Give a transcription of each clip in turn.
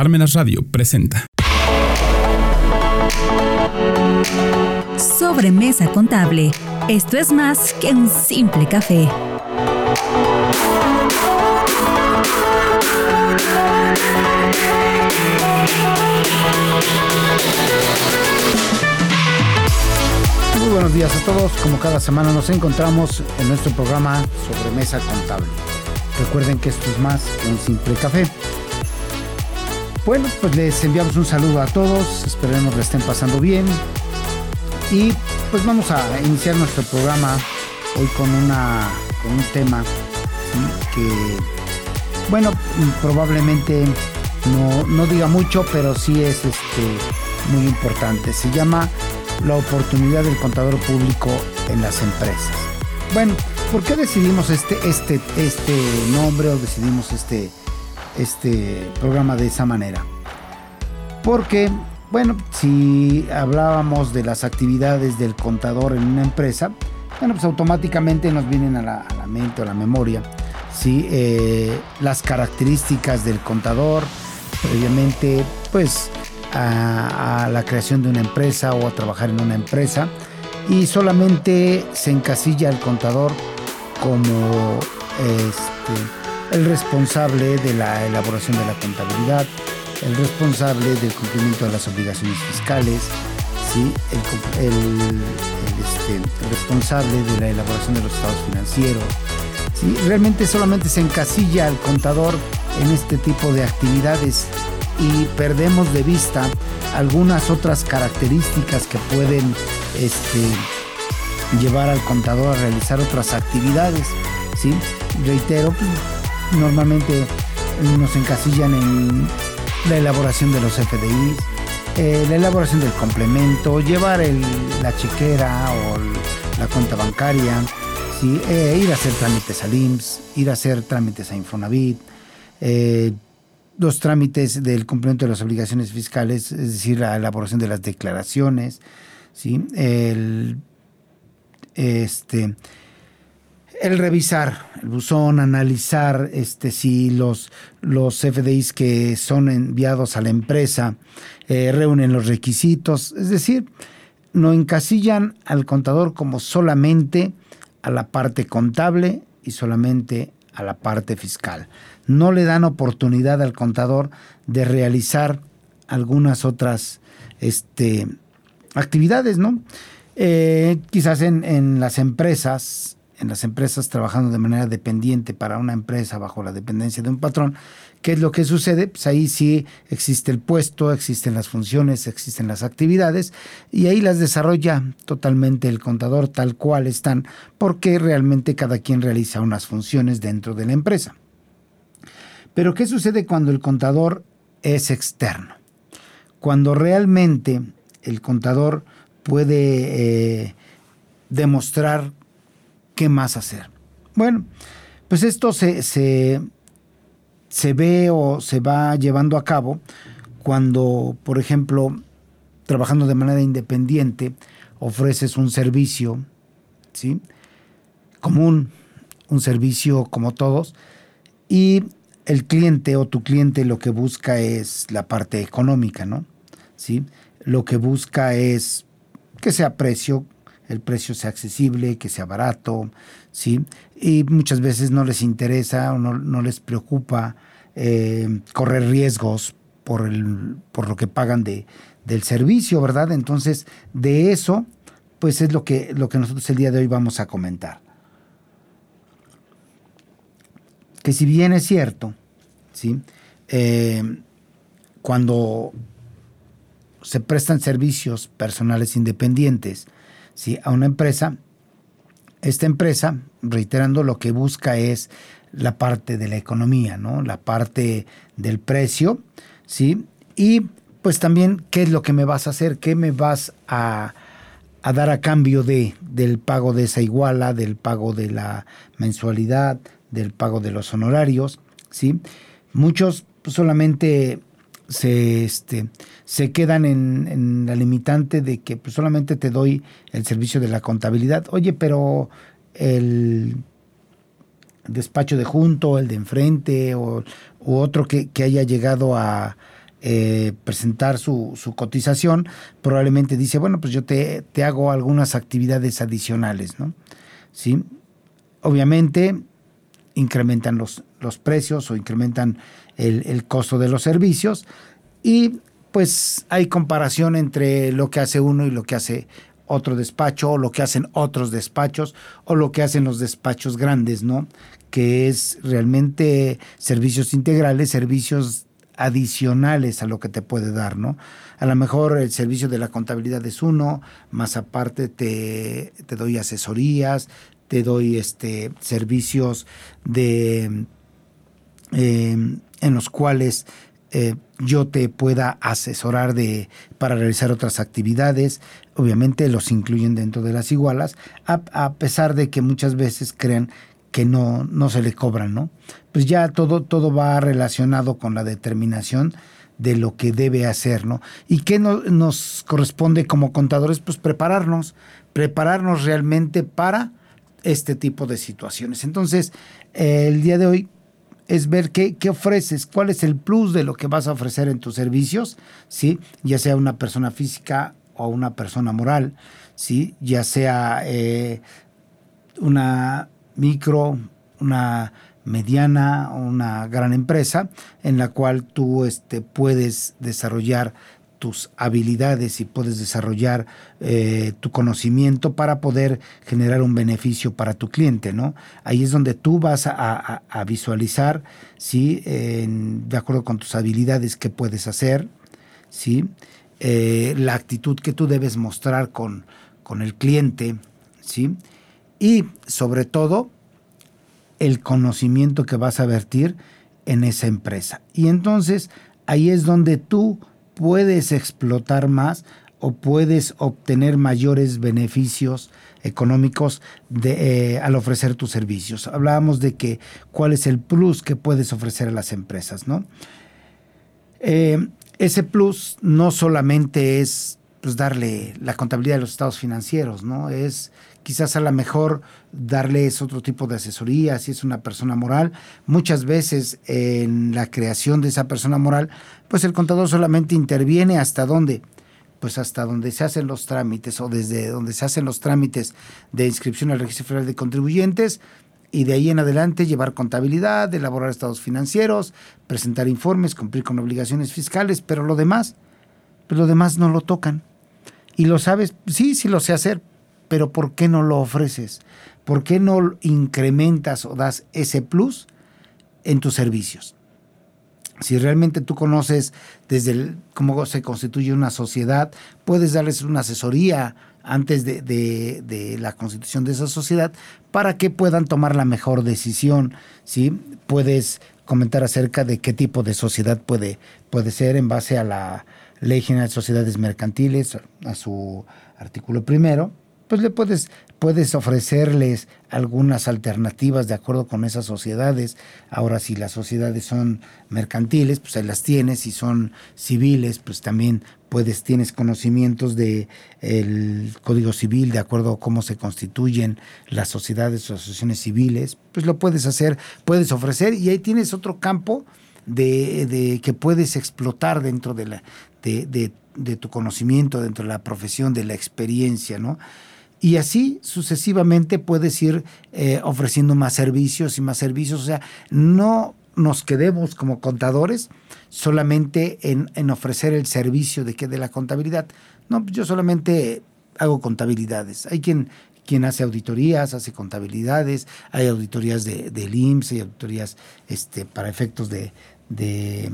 Parmenas Radio presenta. Sobremesa contable. Esto es más que un simple café. Muy buenos días a todos. Como cada semana nos encontramos en nuestro programa Sobremesa Contable. Recuerden que esto es más que un simple café. Bueno, pues les enviamos un saludo a todos. Esperemos que estén pasando bien. Y pues vamos a iniciar nuestro programa hoy con, una, con un tema que, bueno, probablemente no, no diga mucho, pero sí es este, muy importante. Se llama la oportunidad del contador público en las empresas. Bueno, ¿por qué decidimos este, este, este nombre o decidimos este, este programa de esa manera? Porque, bueno, si hablábamos de las actividades del contador en una empresa, bueno, pues automáticamente nos vienen a la, mente o a la memoria, ¿sí? Eh, las características del contador, previamente, pues a, a, la creación de una empresa o a trabajar en una empresa y solamente se encasilla el contador como este, el responsable de la elaboración de la contabilidad, el responsable del cumplimiento de las obligaciones fiscales, ¿sí? este, el responsable de la elaboración de los estados financieros. ¿sí? Realmente solamente se encasilla al contador en este tipo de actividades y perdemos de vista algunas otras características que pueden este, llevar al contador a realizar otras actividades. ¿sí? Reitero, normalmente nos encasillan en la elaboración de los FDIs, eh, la elaboración del complemento, llevar el, la chequera o la cuenta bancaria. Eh, ir a hacer trámites al IMSS, ir a hacer trámites a Infonavit, eh, los trámites del cumplimiento de las obligaciones fiscales, es decir, la elaboración de las declaraciones, ¿sí? el, este, el revisar el buzón, analizar este, si los, los FDIs que son enviados a la empresa eh, reúnen los requisitos, es decir, no encasillan al contador como solamente a la parte contable y solamente a la parte fiscal no le dan oportunidad al contador de realizar algunas otras este, actividades, ¿no? Eh, quizás en, en, las empresas, en las empresas trabajando de manera dependiente para una empresa bajo la dependencia de un patrón, ¿qué es lo que sucede? Pues ahí sí existe el puesto, existen las funciones, existen las actividades y ahí las desarrolla totalmente el contador tal cual están, porque realmente cada quien realiza unas funciones dentro de la empresa. Pero ¿qué sucede cuando el contador es externo? Cuando realmente el contador puede eh, demostrar qué más hacer. Bueno, pues esto se, se, se, ve o se va llevando a cabo cuando, por ejemplo, trabajando de manera independiente, ofreces un servicio, ¿sí? Común, un servicio como todos, y el cliente o tu cliente lo que busca es la parte económica, ¿no? ¿Sí? Lo que busca es que sea precio, el precio sea accesible, que sea barato, ¿sí? Y muchas veces no les interesa o no, no les preocupa eh, correr riesgos por, el, por lo que pagan de, del servicio, ¿verdad? Entonces, de eso, pues es lo que, lo que nosotros el día de hoy vamos a comentar. Que si bien es cierto, ¿sí? Eh, cuando se prestan servicios personales independientes ¿sí? a una empresa, esta empresa, reiterando, lo que busca es la parte de la economía, ¿no? La parte del precio, ¿sí? Y pues también, ¿qué es lo que me vas a hacer? ¿Qué me vas a, a dar a cambio de, del pago de esa iguala, del pago de la mensualidad, del pago de los honorarios, ¿sí? Muchos solamente se, este, se quedan en, la limitante de que pues, solamente te doy el servicio de la contabilidad. Oye, pero el despacho de junto, el de enfrente o u otro que, que, haya llegado a eh, presentar su, cotización, probablemente dice, bueno, pues yo te, te hago algunas actividades adicionales, ¿no? ¿Sí? Obviamente incrementan los, los precios o incrementan el, el costo de los servicios y pues hay comparación entre lo que hace uno y lo que hace otro despacho, o lo que hacen otros despachos, o lo que hacen los despachos grandes, ¿no? Que es realmente servicios integrales, servicios adicionales a lo que te puede dar, ¿no? A lo mejor el servicio de la contabilidad es uno, más aparte te, te doy asesorías, te doy este servicios de eh, en los cuales eh, yo te pueda asesorar de, para realizar otras actividades. Obviamente los incluyen dentro de las igualas, a, pesar de que muchas veces crean que no, no se le cobran, ¿no? Pues ya todo, todo va relacionado con la determinación de lo que debe hacer, ¿no? ¿Y qué nos corresponde como contadores? Pues prepararnos, prepararnos realmente para este tipo de situaciones. Entonces, el día de hoy es ver qué, qué, ofreces, cuál es el plus de lo que vas a ofrecer en tus servicios, ¿sí? ya sea una persona física o una persona moral, ¿sí? ya sea eh, una micro, una mediana o una gran empresa en la cual tú este, puedes desarrollar tus habilidades y puedes desarrollar eh, tu conocimiento para poder generar un beneficio para tu cliente, ¿no? Ahí es donde tú vas a, visualizar, ¿sí? de acuerdo con tus habilidades, qué puedes hacer, ¿sí? Eh, la actitud que tú debes mostrar con, con el cliente, ¿sí? Y sobre todo, el conocimiento que vas a vertir en esa empresa. Y entonces, ahí es donde tú puedes explotar más o puedes obtener mayores beneficios económicos eh, al ofrecer tus servicios. Hablábamos de que cuál es el plus que puedes ofrecer a las empresas, ¿no? Eh, ese plus no solamente es pues, darle la contabilidad de los estados financieros, ¿no? Es quizás a lo mejor darles otro tipo de asesoría, si es una persona moral. Muchas veces en la creación de esa persona moral, pues el contador solamente interviene hasta dónde, pues hasta donde se hacen los trámites o desde donde se hacen los trámites de inscripción al registro federal de contribuyentes y de ahí en adelante llevar contabilidad, elaborar estados financieros, presentar informes, cumplir con obligaciones fiscales, pero lo demás, pues lo demás no lo tocan. Y lo sabes, sí, sí lo sé hacer, pero ¿por qué no lo ofreces? ¿Por qué no incrementas o das ese plus en tus servicios? Si realmente tú conoces desde cómo se constituye una sociedad, puedes darles una asesoría antes de, la constitución de esa sociedad para que puedan tomar la mejor decisión. ¿sí? Puedes comentar acerca de qué tipo de sociedad puede, puede ser en base a la Ley General de Sociedades Mercantiles, a su artículo primero, pues le puedes, puedes ofrecerles algunas alternativas de acuerdo con esas sociedades. Ahora, si las sociedades son mercantiles, pues ahí las tienes. Si son civiles, pues también puedes, tienes conocimientos del el Código Civil, de acuerdo a cómo se constituyen las sociedades o asociaciones civiles, pues lo puedes hacer, puedes ofrecer y ahí tienes otro campo de, de que puedes explotar dentro de, la, de, de, de tu conocimiento, dentro de la profesión, de la experiencia, ¿no? Y así sucesivamente puedes ir eh, ofreciendo más servicios y más servicios. O sea, no nos quedemos como contadores solamente en, ofrecer el servicio de, que de la contabilidad. No, yo solamente hago contabilidades. Hay quien, quien hace auditorías, hace contabilidades, hay auditorías de, del IMSS, hay auditorías este, para efectos de, de,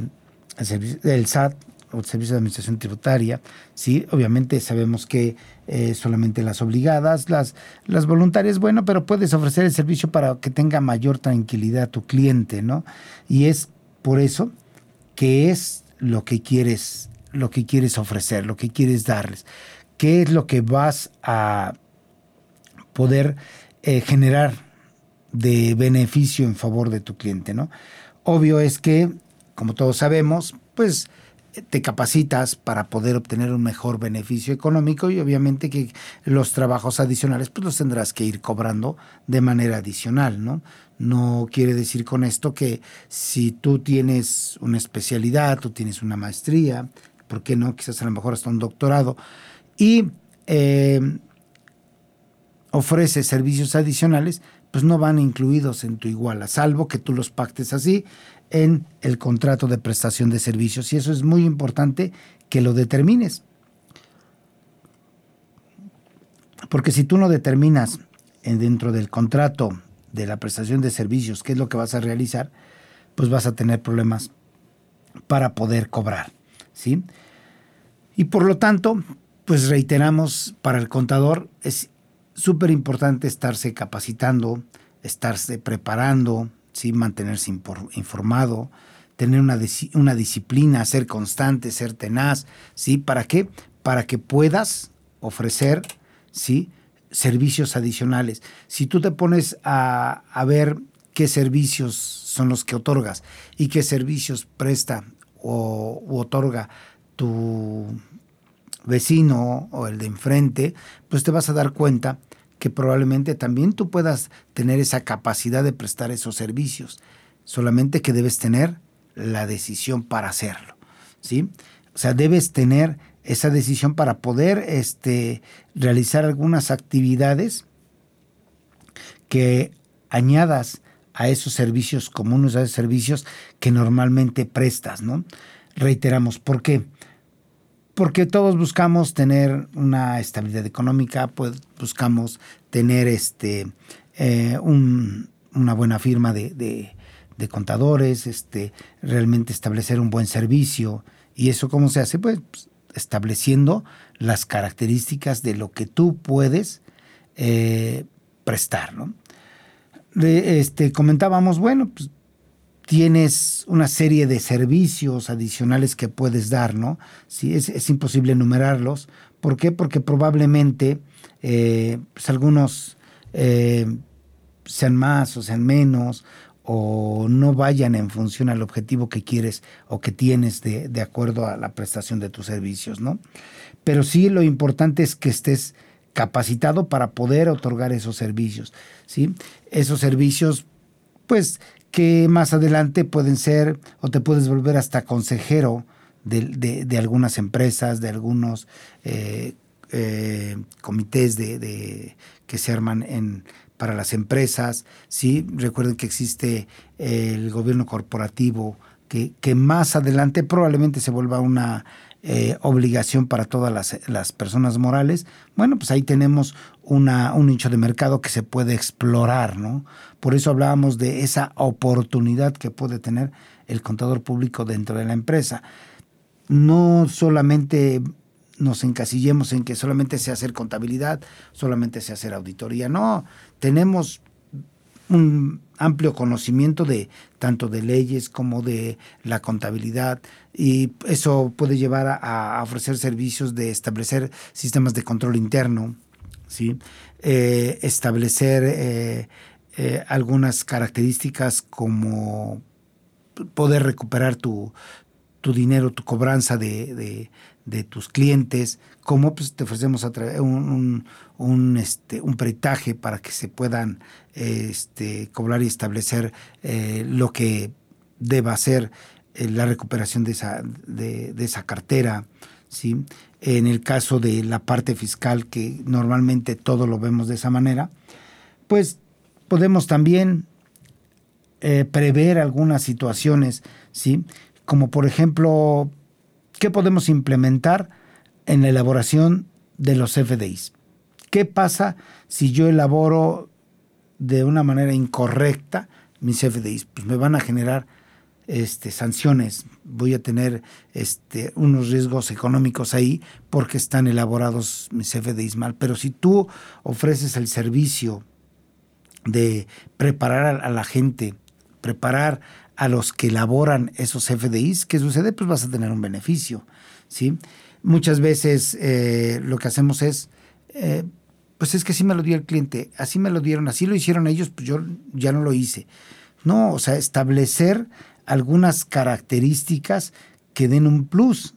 del SAT, o Servicio de Administración Tributaria, sí, obviamente sabemos que eh, solamente las obligadas, las, las voluntarias, bueno, pero puedes ofrecer el servicio para que tenga mayor tranquilidad tu cliente, ¿no? Y es por eso que es lo que quieres, lo que quieres ofrecer, lo que quieres darles. ¿Qué es lo que vas a poder eh, generar de beneficio en favor de tu cliente, ¿no? Obvio es que, como todos sabemos, pues te capacitas para poder obtener un mejor beneficio económico y obviamente que los trabajos adicionales pues los tendrás que ir cobrando de manera adicional, ¿no? No quiere decir con esto que si tú tienes una especialidad, tú tienes una maestría, ¿por qué no? Quizás a lo mejor hasta un doctorado y eh, ofreces servicios adicionales, pues no van incluidos en tu iguala, salvo que tú los pactes así en el contrato de prestación de servicios. Y eso es muy importante que lo determines. Porque si tú no determinas dentro del contrato de la prestación de servicios qué es lo que vas a realizar, pues vas a tener problemas para poder cobrar. ¿sí? Y por lo tanto, pues reiteramos, para el contador es súper importante estarse capacitando, estarse preparando, ¿sí? mantenerse informado, tener una, una, disciplina, ser constante, ser tenaz, ¿sí? ¿Para qué? Para que puedas ofrecer, ¿sí? servicios adicionales. Si tú te pones a, a ver qué servicios son los que otorgas y qué servicios presta o otorga tu vecino o el de enfrente, pues te vas a dar cuenta que probablemente también tú puedas tener esa capacidad de prestar esos servicios, solamente que debes tener la decisión para hacerlo, ¿sí? O sea, debes tener esa decisión para poder este, realizar algunas actividades que añadas a esos servicios comunes, a esos servicios que normalmente prestas, ¿no? Reiteramos, ¿por qué? Porque todos buscamos tener una estabilidad económica, pues buscamos tener este, eh, una buena firma de, contadores, este, realmente establecer un buen servicio. ¿Y eso cómo se hace? Pues estableciendo las características de lo que tú puedes eh, prestar. ¿no? este, comentábamos, bueno, pues tienes una serie de servicios adicionales que puedes dar, ¿no? Sí, es, imposible enumerarlos. ¿Por qué? Porque probablemente eh, pues algunos eh, sean más o sean menos o no vayan en función al objetivo que quieres o que tienes de, de acuerdo a la prestación de tus servicios, ¿no? Pero sí lo importante es que estés capacitado para poder otorgar esos servicios, ¿sí? Esos servicios, pues que más adelante pueden ser o te puedes volver hasta consejero de, algunas empresas, de algunos eh, eh, comités de, que se arman en, para las empresas. ¿sí? Recuerden que existe el gobierno corporativo que, que más adelante probablemente se vuelva una eh, obligación para todas las, personas morales, bueno, pues ahí tenemos un nicho de mercado que se puede explorar, ¿no? Por eso hablábamos de esa oportunidad que puede tener el contador público dentro de la empresa. No solamente nos encasillemos en que solamente se hacer contabilidad, solamente se hacer auditoría, no, tenemos un amplio conocimiento de tanto de leyes como de la contabilidad y eso puede llevar a, ofrecer servicios de establecer sistemas de control interno, ¿sí? Eh, establecer eh, eh, algunas características como poder recuperar tu, tu dinero, tu cobranza de, de, tus clientes, como pues, te ofrecemos un, un, este, un peritaje para que se puedan este, cobrar y establecer lo que deba ser la recuperación de esa, de, esa cartera. ¿sí? En el caso de la parte fiscal, que normalmente todo lo vemos de esa manera, pues podemos también eh, prever algunas situaciones, ¿sí? como por ejemplo, ¿qué podemos implementar en la elaboración de los FDIs? ¿Qué pasa si yo elaboro de una manera incorrecta mis FDIs? Pues me van a generar este, sanciones, voy a tener este, unos riesgos económicos ahí porque están elaborados mis FDIs mal. Pero si tú ofreces el servicio de preparar a la gente, preparar a los que elaboran esos FDIs, ¿qué sucede? Pues vas a tener un beneficio. ¿sí? Muchas veces eh, lo que hacemos es eh, pues es que así me lo dio el cliente, así me lo dieron, así lo hicieron ellos, pues yo ya no lo hice. No, o sea, establecer algunas características que den un plus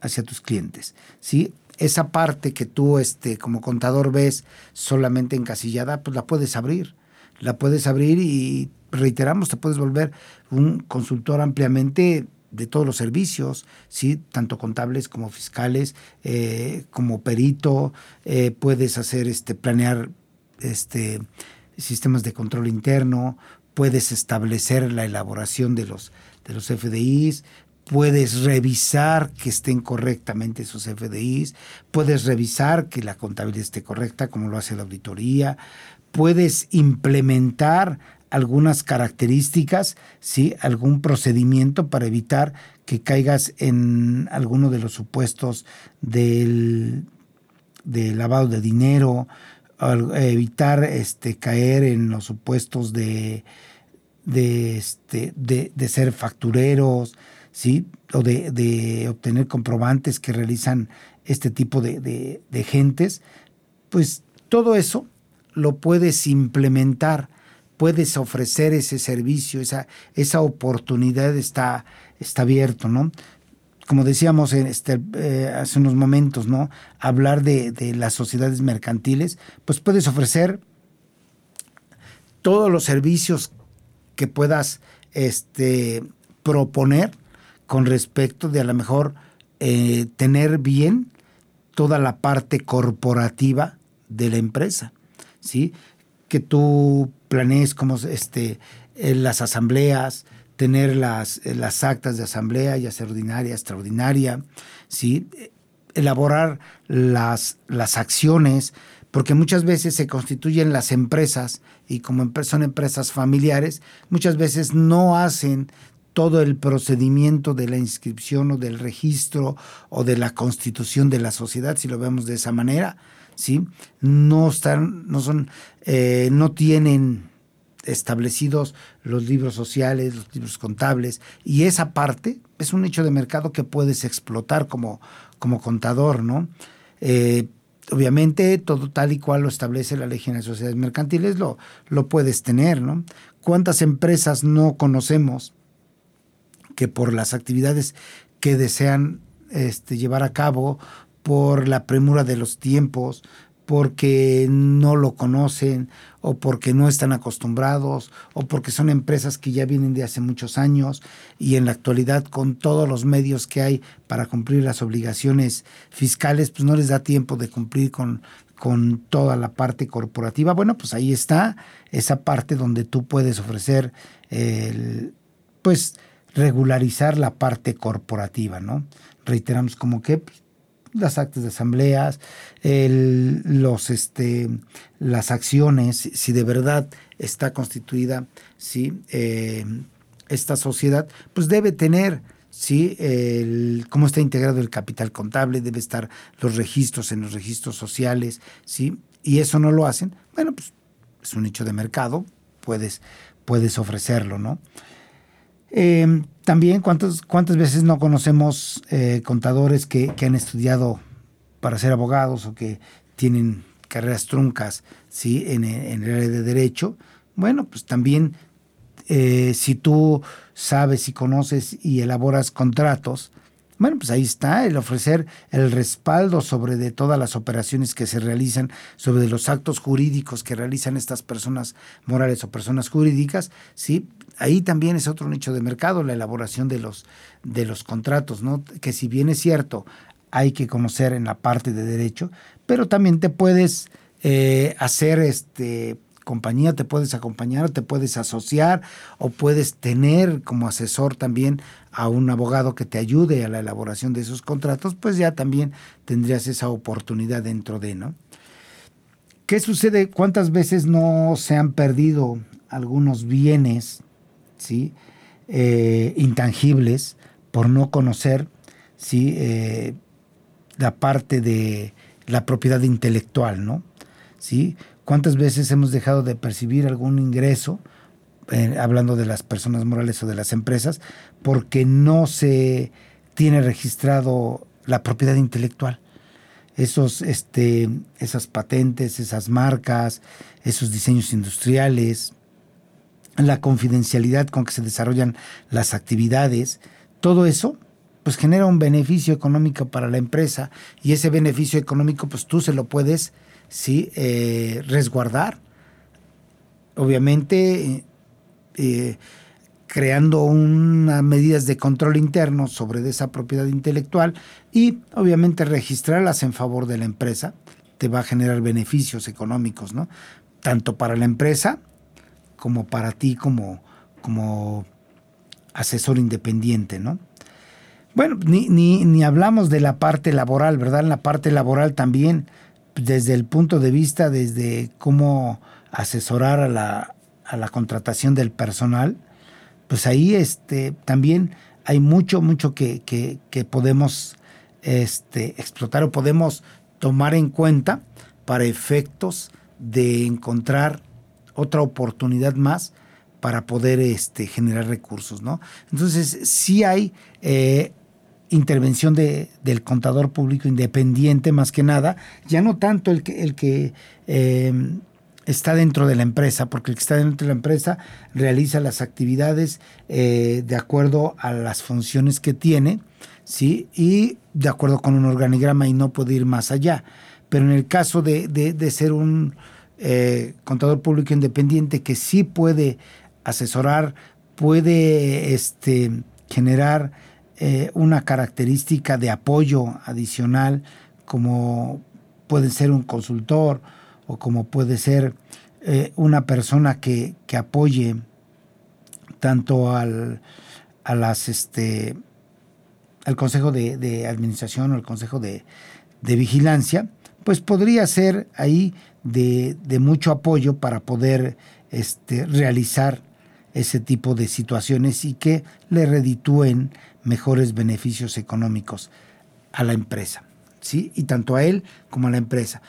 hacia tus clientes, ¿sí? Esa parte que tú este, como contador ves solamente encasillada, pues la puedes abrir. La puedes abrir y reiteramos, te puedes volver un consultor ampliamente de todos los servicios, ¿sí? tanto contables como fiscales, eh, como perito, eh, puedes hacer este, planear este, sistemas de control interno, puedes establecer la elaboración de los, de los FDIs, puedes revisar que estén correctamente esos FDIs, puedes revisar que la contabilidad esté correcta, como lo hace la auditoría, puedes implementar algunas características, ¿sí? algún procedimiento para evitar que caigas en alguno de los supuestos del, lavado de dinero, evitar este, caer en los supuestos de, este, ser factureros, o de, obtener comprobantes que realizan este tipo de, gentes, pues todo eso lo puedes implementar puedes ofrecer ese servicio, esa, esa oportunidad está, está abierto, ¿no? Como decíamos en este, eh, hace unos momentos, ¿no? Hablar de, las sociedades mercantiles, pues puedes ofrecer todos los servicios que puedas este, proponer con respecto de a lo mejor eh, tener bien toda la parte corporativa de la empresa, ¿sí? Que tú planees como este, eh, las asambleas, tener las, eh, las actas de asamblea, ya sea ordinaria, extraordinaria, ¿sí? elaborar las, las acciones, porque muchas veces se constituyen las empresas y como son empresas familiares, muchas veces no hacen todo el procedimiento de la inscripción o del registro o de la constitución de la sociedad, si lo vemos de esa manera, ¿sí? No están, no son, eh, no tienen establecidos los libros sociales, los libros contables, y esa parte es un nicho de mercado que puedes explotar como, como contador, ¿no? Eh, obviamente, todo tal y cual lo establece la ley general de sociedades mercantiles, lo, lo puedes tener, ¿no? ¿Cuántas empresas no conocemos que por las actividades que desean este, llevar a cabo por la premura de los tiempos, porque no lo conocen o porque no están acostumbrados o porque son empresas que ya vienen de hace muchos años y en la actualidad con todos los medios que hay para cumplir las obligaciones fiscales, pues no les da tiempo de cumplir con, con toda la parte corporativa. Bueno, pues ahí está esa parte donde tú puedes ofrecer el, pues regularizar la parte corporativa, ¿no? Reiteramos como que pues, las actas de asambleas, los, este, las acciones, si de verdad está constituida ¿sí? Eh, esta sociedad, pues debe tener ¿sí? El, cómo está integrado el capital contable, debe estar los registros en los registros sociales, ¿sí? y eso no lo hacen, bueno, pues es un nicho de mercado, puedes, puedes ofrecerlo, ¿no? Eh, también, ¿cuántas, ¿cuántas veces no conocemos eh, contadores que, han estudiado para ser abogados o que tienen carreras truncas ¿sí? en, el área de derecho? Bueno, pues también eh, si tú sabes y conoces y elaboras contratos, bueno, pues ahí está el ofrecer el respaldo sobre de todas las operaciones que se realizan, sobre los actos jurídicos que realizan estas personas morales o personas jurídicas, ¿sí? Ahí también es otro nicho de mercado, la elaboración de los, de los contratos, ¿no? Que si bien es cierto, hay que conocer en la parte de derecho, pero también te puedes eh, hacer este compañía, te puedes acompañar, te puedes asociar o puedes tener como asesor también a un abogado que te ayude a la elaboración de esos contratos, pues ya también tendrías esa oportunidad dentro de, ¿no? ¿Qué sucede? ¿Cuántas veces no se han perdido algunos bienes, ¿sí? Eh, intangibles por no conocer, ¿sí? Eh, la parte de la propiedad intelectual, ¿no? ¿Sí? ¿Cuántas veces hemos dejado de percibir algún ingreso, eh, hablando de las personas morales o de las empresas, porque no se tiene registrado la propiedad intelectual? Esos, este, esas patentes, esas marcas, esos diseños industriales, la confidencialidad con que se desarrollan las actividades, todo eso pues genera un beneficio económico para la empresa y ese beneficio económico pues tú se lo puedes ¿sí? Eh, resguardar. Obviamente eh, creando unas medidas de control interno sobre esa propiedad intelectual y obviamente registrarlas en favor de la empresa te va a generar beneficios económicos, ¿no? Tanto para la empresa como para ti como, como asesor independiente, ¿no? Bueno, ni, ni, ni hablamos de la parte laboral, ¿verdad? En la parte laboral también, desde el punto de vista, desde cómo asesorar a la, a la contratación del personal, pues ahí este, también hay mucho, mucho que, que, que podemos este, explotar o podemos tomar en cuenta para efectos de encontrar otra oportunidad más para poder este, generar recursos, ¿no? Entonces, sí hay eh, intervención de, del contador público independiente, más que nada, ya no tanto el que, em, está dentro de la empresa, porque el que está dentro de la empresa realiza las actividades eh, de acuerdo a las funciones que tiene, ¿sí? Y de acuerdo con un organigrama y no puede ir más allá. Pero en el caso de, de, ser un eh, contador público independiente que sí puede asesorar, puede este, generar eh, una característica de apoyo adicional, como puede ser un consultor o como puede ser eh, una persona que, que apoye tanto al, a las este, al Consejo de, Administración o al Consejo de, Vigilancia, pues podría ser ahí de, mucho apoyo para poder este, realizar ese tipo de situaciones y que le reditúen mejores beneficios económicos a la empresa, ¿sí? Y tanto a él como a la empresa.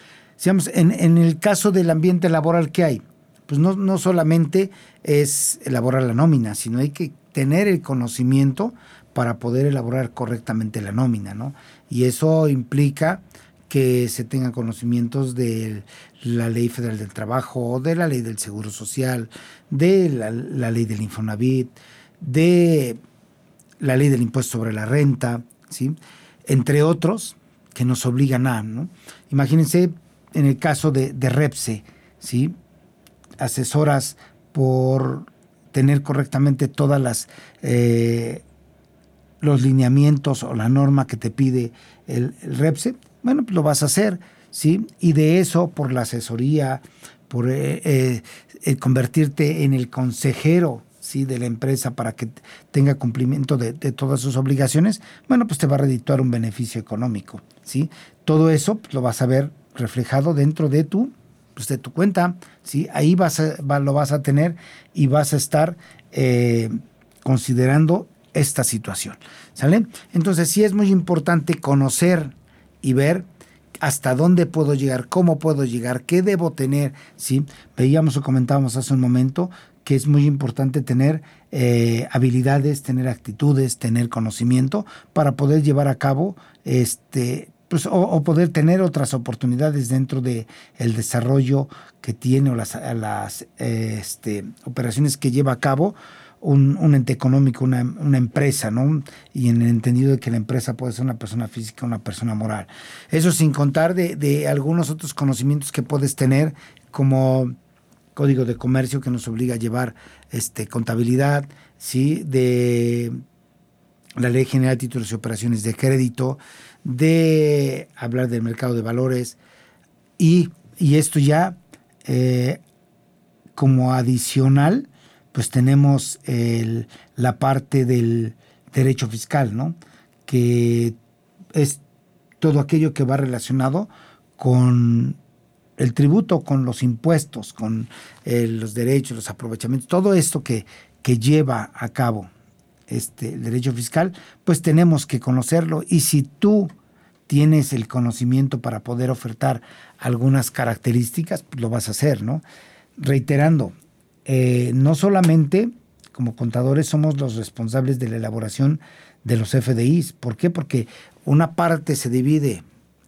en, en el caso del ambiente laboral que hay, pues no, no solamente es elaborar la nómina, sino hay que tener el conocimiento para poder elaborar correctamente la nómina, ¿no? Y eso implica que se tengan conocimientos de la Ley Federal del Trabajo, de la Ley del Seguro Social, de la, Ley del Infonavit, de la Ley del Impuesto sobre la Renta, ¿sí? Entre otros que nos obligan a, ¿no? Imagínense en el caso de, de Repse, ¿sí? Asesoras por tener correctamente todas las eh, los lineamientos o la norma que te pide el, REPSE, bueno, pues lo vas a hacer, ¿sí? Y de eso, por la asesoría, por eh, eh, convertirte en el consejero, ¿sí? De la empresa para que tenga cumplimiento de, todas sus obligaciones, bueno, pues te va a redituar un beneficio económico, ¿sí? Todo eso pues, lo vas a ver reflejado dentro de tu pues de tu cuenta, ¿sí? Ahí vas lo vas a tener y vas a estar eh, considerando esta situación. ¿Sale? Entonces sí es muy importante conocer y ver hasta dónde puedo llegar, cómo puedo llegar, qué debo tener. ¿sí? Veíamos o comentábamos hace un momento que es muy importante tener eh, habilidades, tener actitudes, tener conocimiento para poder llevar a cabo este, pues, o, poder tener otras oportunidades dentro de el desarrollo que tiene o las, las este, operaciones que lleva a cabo un, ente económico, una, empresa, ¿no? Y en el entendido de que la empresa puede ser una persona física, una persona moral. Eso sin contar de, algunos otros conocimientos que puedes tener, como código de comercio que nos obliga a llevar este, contabilidad, ¿sí? De la Ley General de Títulos y Operaciones de Crédito, de hablar del mercado de valores y, esto ya eh, como adicional pues tenemos la parte del derecho fiscal, ¿no? Que es todo aquello que va relacionado con el tributo, con los impuestos, con eh, los derechos, los aprovechamientos, todo esto que, que lleva a cabo este, el derecho fiscal, pues tenemos que conocerlo. Y si tú tienes el conocimiento para poder ofertar algunas características, pues lo vas a hacer, ¿no? Reiterando, eh, no solamente como contadores somos los responsables de la elaboración de los FDIs. ¿Por qué? Porque una parte se divide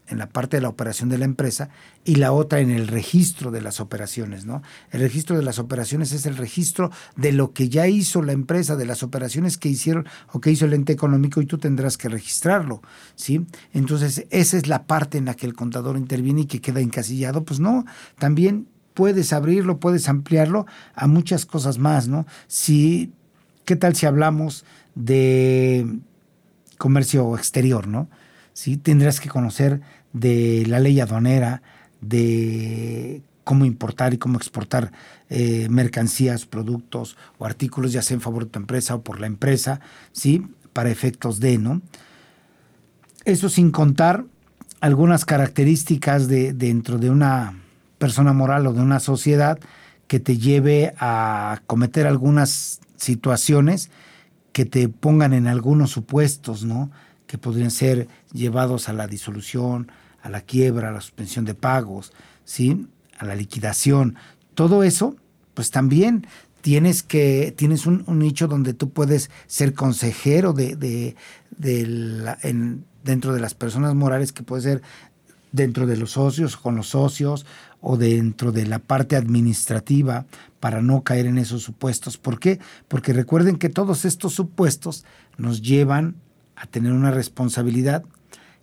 en la parte de la operación de la empresa y la otra en el registro de las operaciones, ¿no? El registro de las operaciones es el registro de lo que ya hizo la empresa, de las operaciones que hicieron o que hizo el ente económico y tú tendrás que registrarlo, ¿sí? Entonces, esa es la parte en la que el contador interviene y que queda encasillado, pues no, también puedes abrirlo, puedes ampliarlo a muchas cosas más, ¿no? Si, ¿qué tal si hablamos de comercio exterior, ¿no? ¿sí? Tendrás que conocer de la ley aduanera, de cómo importar y cómo exportar eh, mercancías, productos o artículos, ya sea en favor de tu empresa o por la empresa, ¿sí? Para efectos de, ¿no? Eso sin contar algunas características de, dentro de una persona moral o de una sociedad que te lleve a cometer algunas situaciones que te pongan en algunos supuestos, ¿no? que podrían ser llevados a la disolución, a la quiebra, a la suspensión de pagos, ¿sí? a la liquidación. Todo eso, pues también tienes que tienes un, nicho donde tú puedes ser consejero de, de, dentro de las personas morales que puede ser dentro de los socios con los socios o dentro de la parte administrativa para no caer en esos supuestos. ¿Por qué? Porque recuerden que todos estos supuestos nos llevan a tener una responsabilidad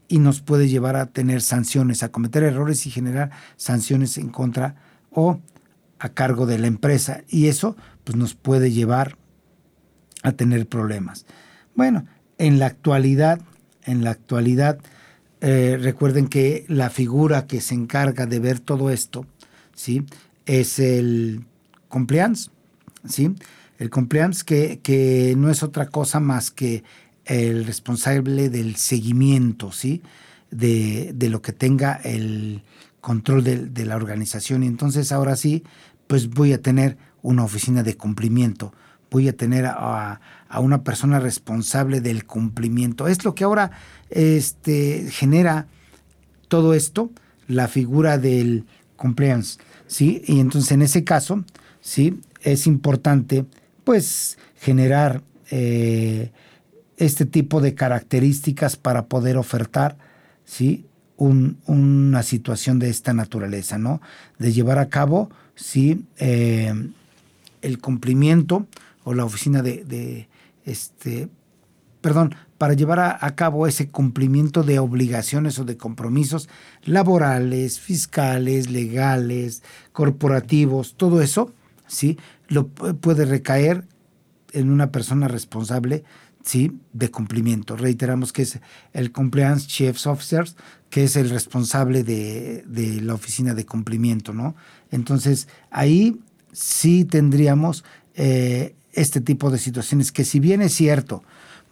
y nos puede llevar a tener sanciones, a cometer errores y generar sanciones en contra o a cargo de la empresa. Y eso pues, nos puede llevar a tener problemas. Bueno, en la actualidad, en la actualidad, eh, recuerden que la figura que se encarga de ver todo esto, ¿sí? Es el compliance, ¿sí? El compliance que, que no es otra cosa más que el responsable del seguimiento, ¿sí? De, lo que tenga el control de, la organización. Y entonces ahora sí, pues voy a tener una oficina de cumplimiento, voy a tener a, una persona responsable del cumplimiento. Es lo que ahora este, genera todo esto, la figura del compliance, ¿sí? Y entonces en ese caso, ¿sí? Es importante, pues, generar... Eh, este tipo de características para poder ofertar ¿sí? una situación de esta naturaleza, ¿no? De llevar a cabo ¿sí? Eh, el cumplimiento o la oficina de, este, perdón, para llevar a, cabo ese cumplimiento de obligaciones o de compromisos laborales, fiscales, legales, corporativos, todo eso, ¿sí? Lo puede recaer en una persona responsable ¿sí? de cumplimiento. Reiteramos que es el Compliance Chiefs Officers, que es el responsable de, la oficina de cumplimiento, ¿no? Entonces, ahí sí tendríamos eh, este tipo de situaciones que si bien es cierto,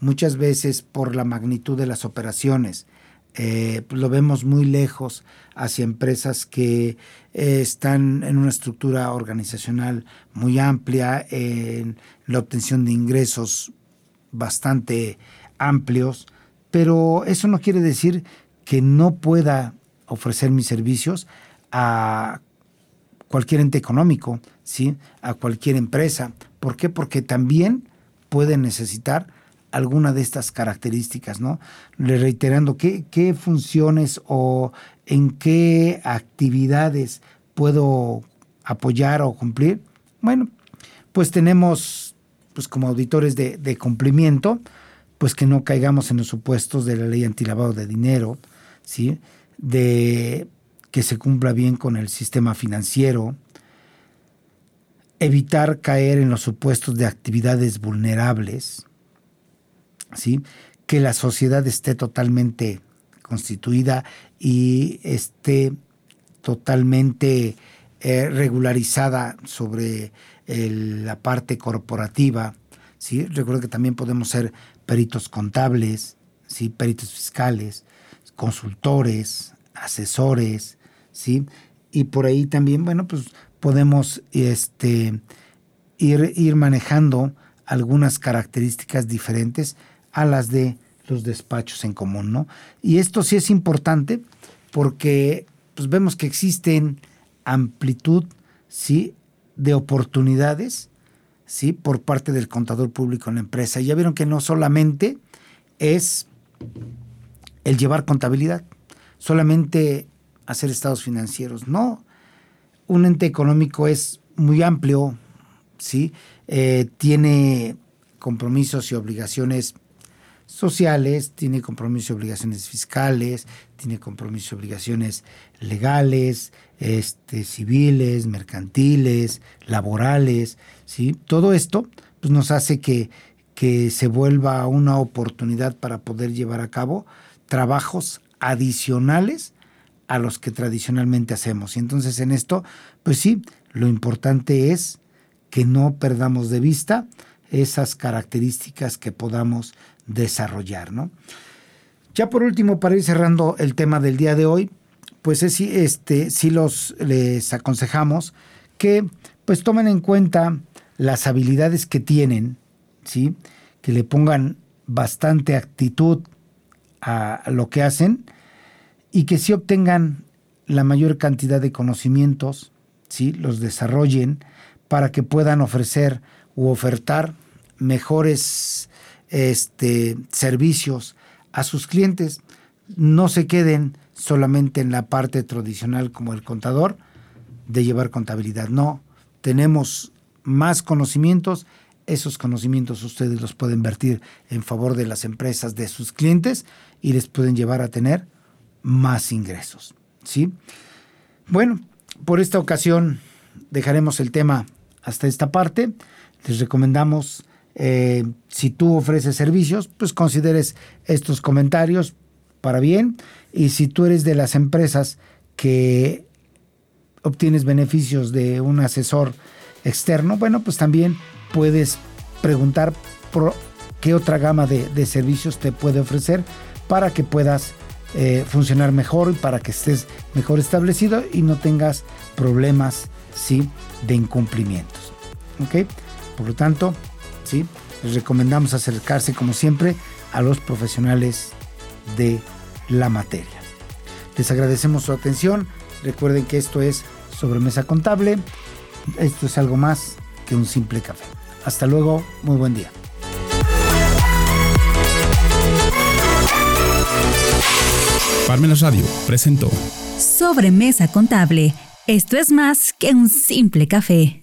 muchas veces por la magnitud de las operaciones, eh, lo vemos muy lejos hacia empresas que eh, están en una estructura organizacional muy amplia, en la obtención de ingresos bastante amplios, pero eso no quiere decir que no pueda ofrecer mis servicios a cualquier ente económico, ¿sí? a cualquier empresa. ¿Por qué? Porque también pueden necesitar alguna de estas características, ¿no? Le reiterando, ¿qué, ¿qué funciones o en qué actividades puedo apoyar o cumplir? Bueno, pues tenemos pues como auditores de, cumplimiento, pues que no caigamos en los supuestos de la ley antilavado de dinero, ¿sí? de que se cumpla bien con el sistema financiero, evitar caer en los supuestos de actividades vulnerables, ¿sí? que la sociedad esté totalmente constituida y esté totalmente eh, regularizada sobre la parte corporativa. ¿sí? Recuerdo que también podemos ser peritos contables, ¿sí? peritos fiscales, consultores, asesores, ¿sí? Y por ahí también, bueno, pues podemos este, ir, ir manejando algunas características diferentes a las de los despachos en común, ¿no? Y esto sí es importante porque pues vemos que existen amplitud, ¿sí? de oportunidades ¿sí? por parte del contador público en la empresa. Ya vieron que no solamente es el llevar contabilidad, solamente hacer estados financieros. No, un ente económico es muy amplio, ¿sí? Eh, tiene compromisos y obligaciones sociales, tiene compromisos y obligaciones fiscales, tiene compromisos y obligaciones legales, este, civiles, mercantiles, laborales, ¿sí? Todo esto pues, nos hace que, que se vuelva una oportunidad para poder llevar a cabo trabajos adicionales a los que tradicionalmente hacemos. Y entonces en esto, pues sí, lo importante es que no perdamos de vista esas características que podamos desarrollar, ¿no? Ya por último, para ir cerrando el tema del día de hoy, pues es, este, sí los les aconsejamos que pues tomen en cuenta las habilidades que tienen, ¿sí? que le pongan bastante actitud a lo que hacen y que sí obtengan la mayor cantidad de conocimientos, ¿sí? los desarrollen para que puedan ofrecer u ofertar mejores este, servicios a sus clientes. No se queden solamente en la parte tradicional como el contador de llevar contabilidad. No, tenemos más conocimientos. Esos conocimientos ustedes los pueden vertir en favor de las empresas de sus clientes y les pueden llevar a tener más ingresos. ¿sí? Bueno, por esta ocasión dejaremos el tema hasta esta parte. Les recomendamos, eh, si tú ofreces servicios, pues consideres estos comentarios para bien. Y si tú eres de las empresas que obtienes beneficios de un asesor externo, bueno, pues también puedes preguntar por qué otra gama de, de servicios te puede ofrecer para que puedas eh, funcionar mejor y para que estés mejor establecido y no tengas problemas ¿sí? de incumplimientos. ¿ok? Por lo tanto, ¿sí? les recomendamos acercarse como siempre a los profesionales de la materia. Les agradecemos su atención. Recuerden que esto es sobremesa contable. Esto es algo más que un simple café. Hasta luego, muy buen día. Parmenas Radio presentó Sobremesa Contable. Esto es más que un simple café.